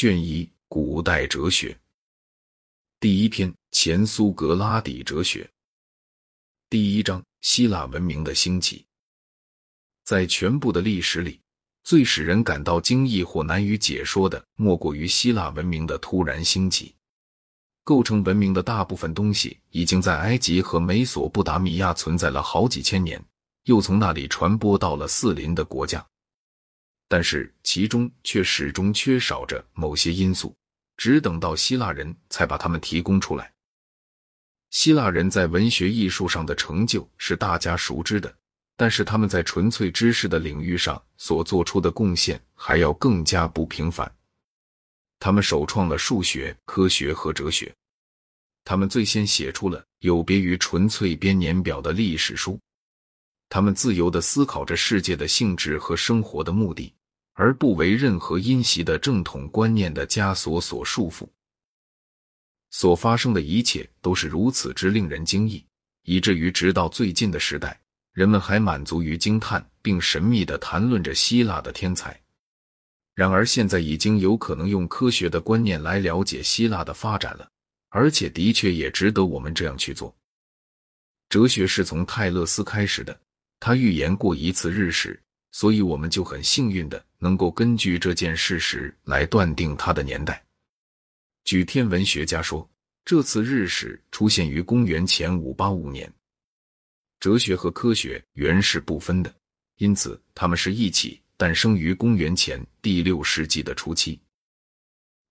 卷一：古代哲学。第一篇：前苏格拉底哲学。第一章：希腊文明的兴起。在全部的历史里，最使人感到惊异或难以解说的，莫过于希腊文明的突然兴起。构成文明的大部分东西，已经在埃及和美索不达米亚存在了好几千年，又从那里传播到了四邻的国家。但是其中却始终缺少着某些因素，只等到希腊人才把它们提供出来。希腊人在文学艺术上的成就是大家熟知的，但是他们在纯粹知识的领域上所做出的贡献还要更加不平凡。他们首创了数学、科学和哲学，他们最先写出了有别于纯粹编年表的历史书，他们自由地思考着世界的性质和生活的目的。而不为任何因袭的正统观念的枷锁所束缚，所发生的一切都是如此之令人惊异，以至于直到最近的时代，人们还满足于惊叹并神秘地谈论着希腊的天才。然而，现在已经有可能用科学的观念来了解希腊的发展了，而且的确也值得我们这样去做。哲学是从泰勒斯开始的，他预言过一次日食。所以，我们就很幸运的能够根据这件事实来断定它的年代。据天文学家说，这次日食出现于公元前五八五年。哲学和科学原是不分的，因此他们是一起诞生于公元前第六世纪的初期。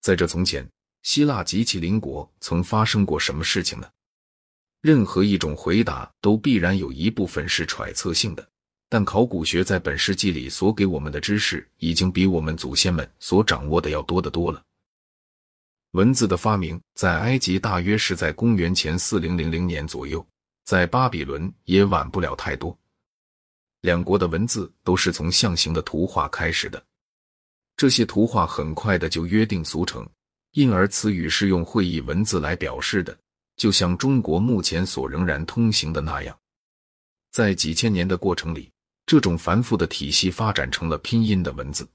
在这从前，希腊及其邻国曾发生过什么事情呢？任何一种回答都必然有一部分是揣测性的。但考古学在本世纪里所给我们的知识，已经比我们祖先们所掌握的要多得多了。文字的发明在埃及大约是在公元前四零零零年左右，在巴比伦也晚不了太多。两国的文字都是从象形的图画开始的，这些图画很快的就约定俗成，因而词语是用会意文字来表示的，就像中国目前所仍然通行的那样，在几千年的过程里。这种繁复的体系发展成了拼音的文字。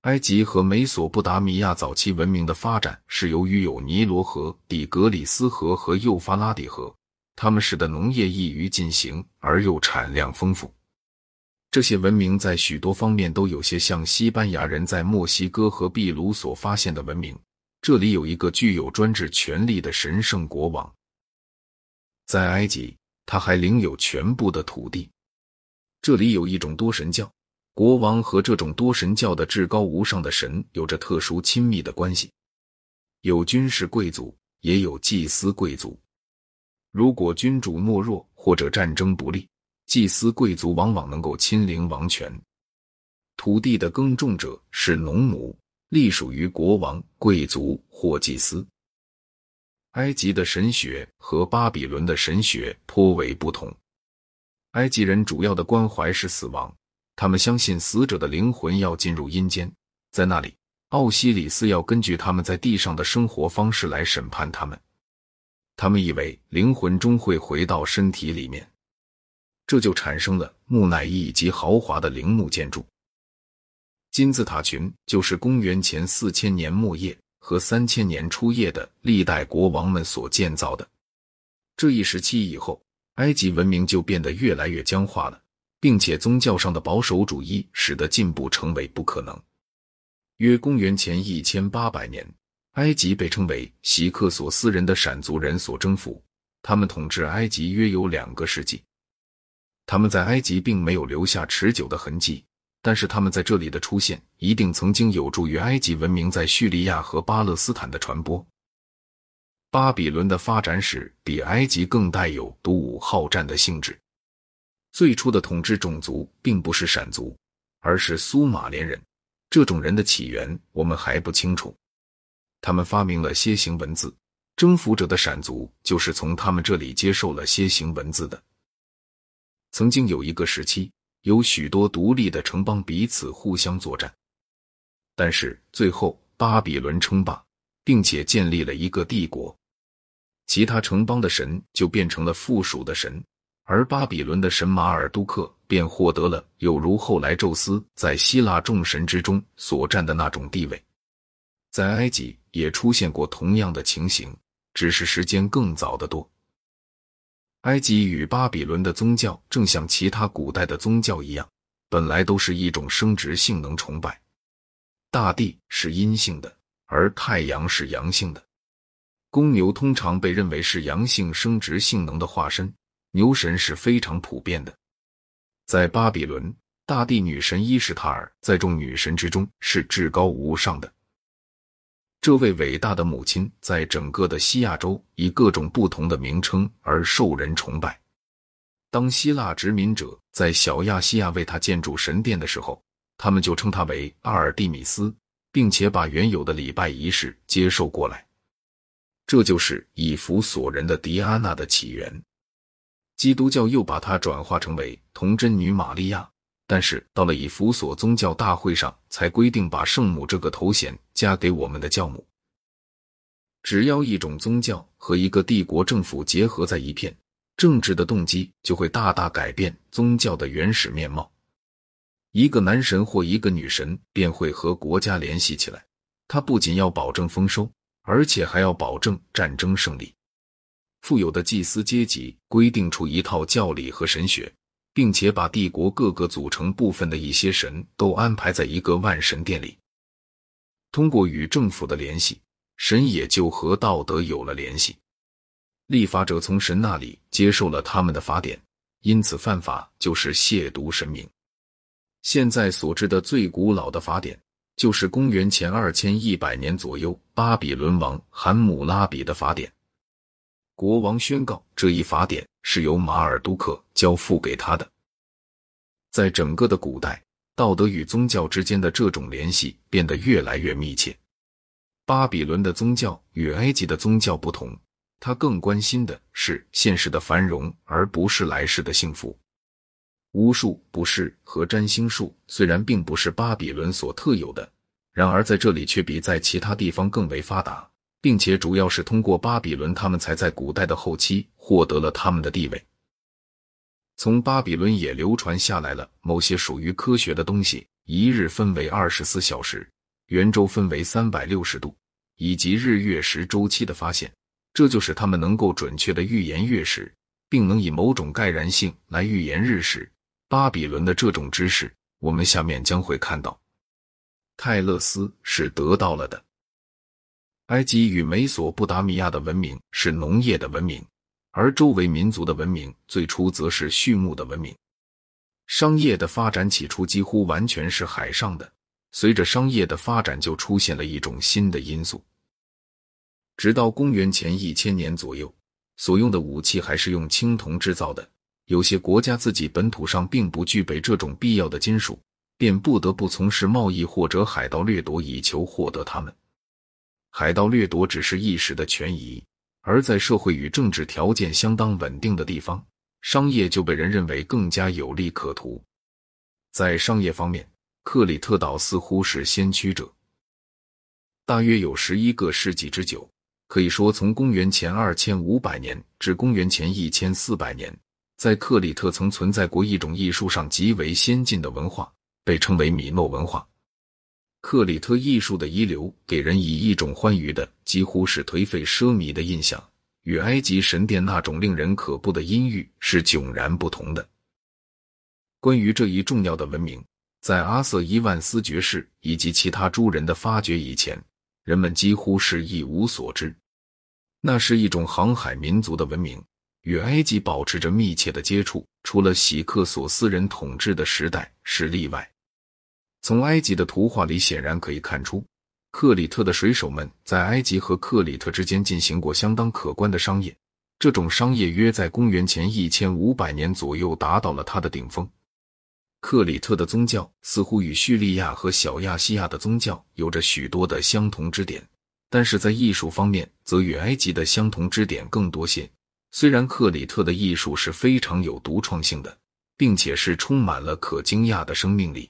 埃及和美索不达米亚早期文明的发展是由于有尼罗河、底格里斯河和幼发拉底河，它们使得农业易于进行而又产量丰富。这些文明在许多方面都有些像西班牙人在墨西哥和秘鲁所发现的文明。这里有一个具有专制权力的神圣国王，在埃及，他还领有全部的土地。这里有一种多神教，国王和这种多神教的至高无上的神有着特殊亲密的关系。有军事贵族，也有祭司贵族。如果君主懦弱或者战争不利，祭司贵族往往能够亲临王权。土地的耕种者是农奴，隶属于国王、贵族或祭司。埃及的神学和巴比伦的神学颇为不同。埃及人主要的关怀是死亡，他们相信死者的灵魂要进入阴间，在那里，奥西里斯要根据他们在地上的生活方式来审判他们。他们以为灵魂终会回到身体里面，这就产生了木乃伊以及豪华的陵墓建筑。金字塔群就是公元前四千年末叶和三千年初叶的历代国王们所建造的。这一时期以后。埃及文明就变得越来越僵化了，并且宗教上的保守主义使得进步成为不可能。约公元前一千八百年，埃及被称为希克索斯人的闪族人所征服，他们统治埃及约有两个世纪。他们在埃及并没有留下持久的痕迹，但是他们在这里的出现一定曾经有助于埃及文明在叙利亚和巴勒斯坦的传播。巴比伦的发展史比埃及更带有独武好战的性质。最初的统治种族并不是闪族，而是苏马连人。这种人的起源我们还不清楚。他们发明了楔形文字，征服者的闪族就是从他们这里接受了楔形文字的。曾经有一个时期，有许多独立的城邦彼此互相作战，但是最后巴比伦称霸，并且建立了一个帝国。其他城邦的神就变成了附属的神，而巴比伦的神马尔都克便获得了有如后来宙斯在希腊众神之中所占的那种地位。在埃及也出现过同样的情形，只是时间更早得多。埃及与巴比伦的宗教，正像其他古代的宗教一样，本来都是一种生殖性能崇拜。大地是阴性的，而太阳是阳性的。公牛通常被认为是阳性生殖性能的化身，牛神是非常普遍的。在巴比伦，大地女神伊什塔尔在众女神之中是至高无上的。这位伟大的母亲在整个的西亚洲以各种不同的名称而受人崇拜。当希腊殖民者在小亚细亚为她建筑神殿的时候，他们就称她为阿尔蒂米斯，并且把原有的礼拜仪式接受过来。这就是以弗所人的狄安娜的起源。基督教又把它转化成为童贞女玛利亚。但是到了以弗所宗教大会上，才规定把圣母这个头衔加给我们的教母。只要一种宗教和一个帝国政府结合在一片，政治的动机就会大大改变宗教的原始面貌。一个男神或一个女神便会和国家联系起来，他不仅要保证丰收，而且还要保证战争胜利。富有的祭司阶级规定出一套教理和神学。并且把帝国各个组成部分的一些神都安排在一个万神殿里。通过与政府的联系，神也就和道德有了联系。立法者从神那里接受了他们的法典，因此犯法就是亵渎神明。现在所知的最古老的法典，就是公元前二千一百年左右巴比伦王罕姆拉比的法典。国王宣告，这一法典是由马尔都克交付给他的。在整个的古代，道德与宗教之间的这种联系变得越来越密切。巴比伦的宗教与埃及的宗教不同，他更关心的是现实的繁荣，而不是来世的幸福。巫术、卜筮和占星术虽然并不是巴比伦所特有的，然而在这里却比在其他地方更为发达。并且主要是通过巴比伦，他们才在古代的后期获得了他们的地位。从巴比伦也流传下来了某些属于科学的东西：一日分为二十四小时，圆周分为三百六十度，以及日月食周期的发现。这就是他们能够准确的预言月食，并能以某种盖然性来预言日食。巴比伦的这种知识，我们下面将会看到。泰勒斯是得到了的。埃及与美索不达米亚的文明是农业的文明，而周围民族的文明最初则是畜牧的文明。商业的发展起初几乎完全是海上的，随着商业的发展，就出现了一种新的因素。直到公元前一千年左右，所用的武器还是用青铜制造的，有些国家自己本土上并不具备这种必要的金属，便不得不从事贸易或者海盗掠夺，以求获得它们。海盗掠夺只是一时的权宜，而在社会与政治条件相当稳定的地方，商业就被人认为更加有利可图。在商业方面，克里特岛似乎是先驱者。大约有十一个世纪之久，可以说从公元前二千五百年至公元前一千四百年，在克里特曾存在过一种艺术上极为先进的文化，被称为米诺文化。克里特艺术的遗留给人以一种欢愉的、几乎是颓废奢靡的印象，与埃及神殿那种令人可怖的阴郁是迥然不同的。关于这一重要的文明，在阿瑟伊万斯爵士以及其他诸人的发掘以前，人们几乎是一无所知。那是一种航海民族的文明，与埃及保持着密切的接触，除了喜克索斯人统治的时代是例外。从埃及的图画里显然可以看出，克里特的水手们在埃及和克里特之间进行过相当可观的商业。这种商业约在公元前一千五百年左右达到了它的顶峰。克里特的宗教似乎与叙利亚和小亚细亚的宗教有着许多的相同之点，但是在艺术方面则与埃及的相同之点更多些。虽然克里特的艺术是非常有独创性的，并且是充满了可惊讶的生命力。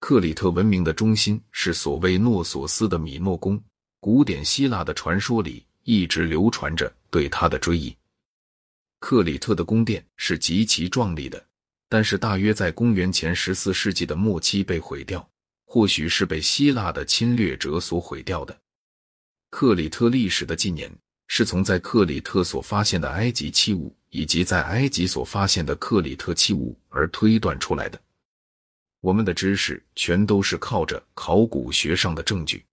克里特文明的中心是所谓诺索斯的米诺宫，古典希腊的传说里一直流传着对他的追忆。克里特的宫殿是极其壮丽的，但是大约在公元前十四世纪的末期被毁掉，或许是被希腊的侵略者所毁掉的。克里特历史的纪年是从在克里特所发现的埃及器物，以及在埃及所发现的克里特器物而推断出来的。我们的知识全都是靠着考古学上的证据。